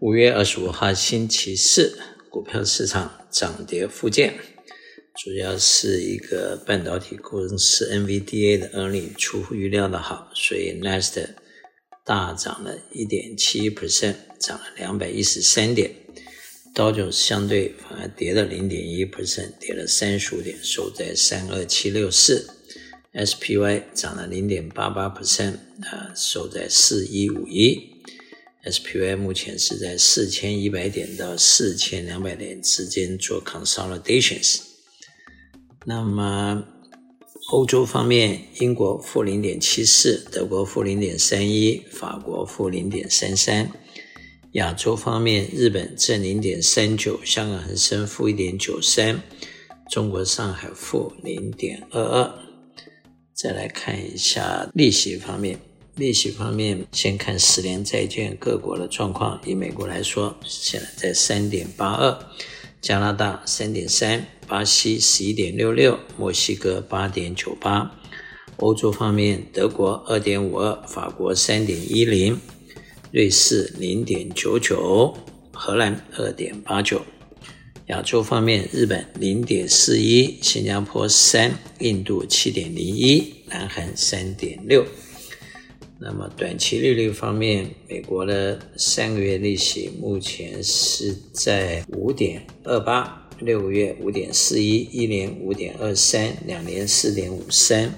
五月二十五号星期四，股票市场涨跌互见，主要是一个半导体公司 NVDA 的 e a r n i n g 出乎预料的好，所以 Nasdaq 大涨了一点七 percent，涨了两百一十三点。道琼相对反而跌了零点一 percent，跌了三十五点，收在三二七六四。SPY 涨了零点八八 percent，啊，收在四一五一。SPY 目前是在四千一百点到四千两百点之间做 consolidations。那么欧洲方面，英国负零点七四，德国负零点三一，法国负零点三三。亚洲方面，日本正零点三九，香港恒生负一点九三，中国上海负零点二二。再来看一下利息方面。利息方面，先看十年债券各国的状况。以美国来说，现在在三点八二，加拿大三点三，巴西十一点六六，墨西哥八点九八。欧洲方面，德国二点五二，法国三点一零，瑞士零点九九，荷兰二点八九。亚洲方面，日本零点四一，新加坡三，印度七点零一，南韩三点六。那么短期利率方面，美国的三个月利息目前是在五点二八，六个月五点四一，一年五点二三，两年四点五三，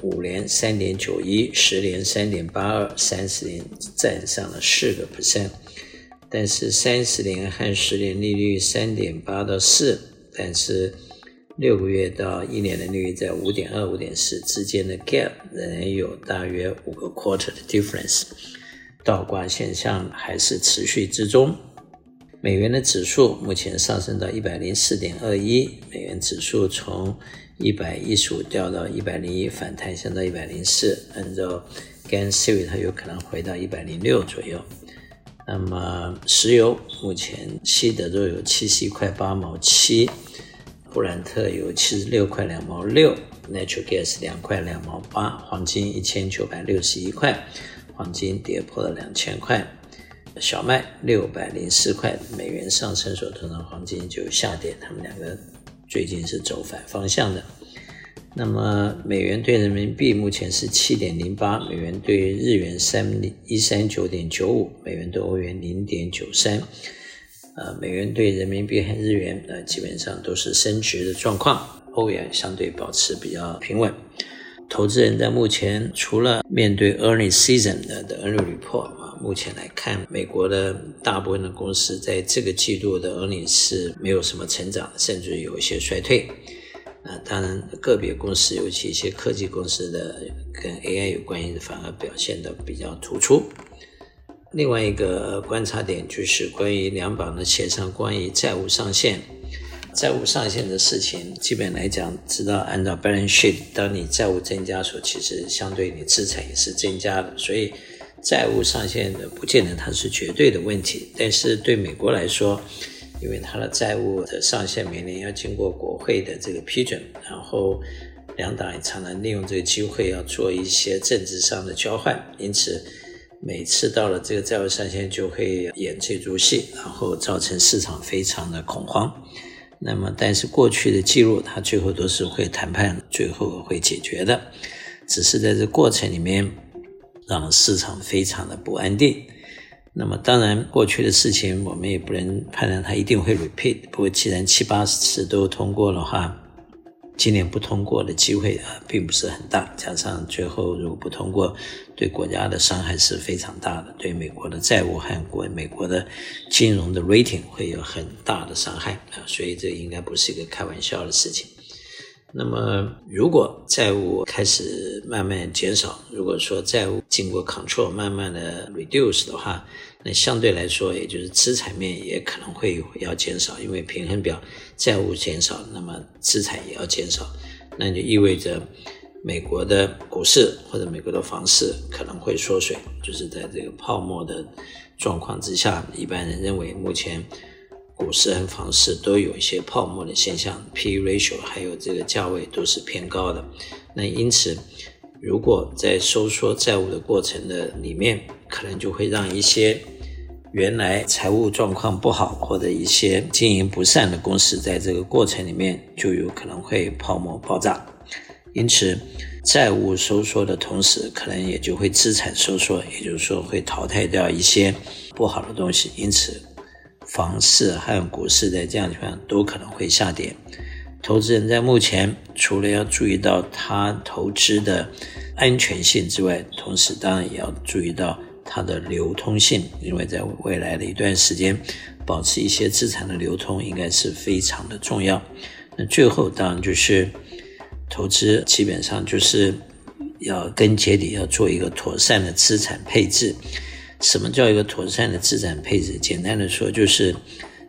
五年三点九一，十年三点八二，三十年站上了四个 percent，但是三十年和十年利率三点八到四，但是。六个月到一年的利率在五点二、五点四之间的 gap 仍然有大约五个 quarter 的 difference，倒挂现象还是持续之中。美元的指数目前上升到一百零四点二一，美元指数从一百一十五掉到一百零一，反弹升到一百零四，按照 Gann Series 它有可能回到一百零六左右。那么石油目前西德州有七十一块八毛七。布兰特有七十六块两毛六，Natural Gas 两块两毛八，黄金一千九百六十一块，黄金跌破了两千块，小麦六百零四块，美元上升所通常黄金就下跌，他们两个最近是走反方向的。那么美元兑人民币目前是七点零八，美元兑日元三一三九点九五，美元兑欧元零点九三。呃，美元兑人民币和日元，呃，基本上都是升值的状况。欧元相对保持比较平稳。投资人在目前除了面对 earnings season 的的 earnings report 啊，目前来看，美国的大部分的公司在这个季度的 earnings 是没有什么成长，甚至有一些衰退。啊，当然个别公司，尤其一些科技公司的跟 AI 有关系的，反而表现得比较突出。另外一个观察点就是关于两党的协商，关于债务上限。债务上限的事情，基本来讲，知道按照 balance sheet，当你债务增加的时候，其实相对你资产也是增加的。所以债务上限的不见得它是绝对的问题。但是对美国来说，因为它的债务的上限每年要经过国会的这个批准，然后两党也常常利用这个机会要做一些政治上的交换，因此。每次到了这个债务上限，就会演这出戏，然后造成市场非常的恐慌。那么，但是过去的记录，它最后都是会谈判，最后会解决的。只是在这过程里面，让市场非常的不安定。那么，当然过去的事情，我们也不能判断它一定会 repeat。不过，既然七八十次都通过的话，今年不通过的机会啊，并不是很大。加上最后如果不通过，对国家的伤害是非常大的，对美国的债务和国美国的金融的 rating 会有很大的伤害啊。所以这应该不是一个开玩笑的事情。那么，如果债务开始慢慢减少，如果说债务经过 control 慢慢的 reduce 的话，那相对来说，也就是资产面也可能会有要减少，因为平衡表债务减少，那么资产也要减少，那就意味着美国的股市或者美国的房市可能会缩水，就是在这个泡沫的状况之下，一般人认为目前。股市和房市都有一些泡沫的现象，P/E ratio 还有这个价位都是偏高的。那因此，如果在收缩债务的过程的里面，可能就会让一些原来财务状况不好或者一些经营不善的公司，在这个过程里面就有可能会泡沫爆炸。因此，债务收缩的同时，可能也就会资产收缩，也就是说会淘汰掉一些不好的东西。因此，房市和股市在这样的地方都可能会下跌。投资人在目前除了要注意到他投资的安全性之外，同时当然也要注意到它的流通性，因为在未来的一段时间，保持一些资产的流通应该是非常的重要。那最后当然就是投资，基本上就是要根结底要做一个妥善的资产配置。什么叫一个妥善的资产配置？简单的说，就是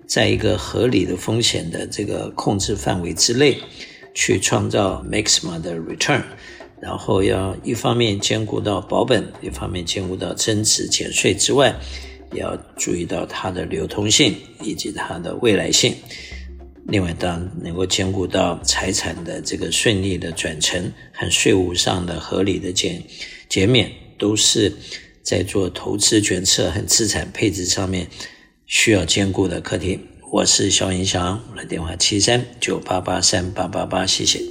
在一个合理的风险的这个控制范围之内，去创造 maximum 的 return。然后要一方面兼顾到保本，一方面兼顾到增值减税之外，也要注意到它的流通性以及它的未来性。另外，当然能够兼顾到财产的这个顺利的转承和税务上的合理的减减免，都是在做投资决策和资产配置上面需要兼顾的课题。我是肖云翔，我的电话七三九八八三八八八，谢谢。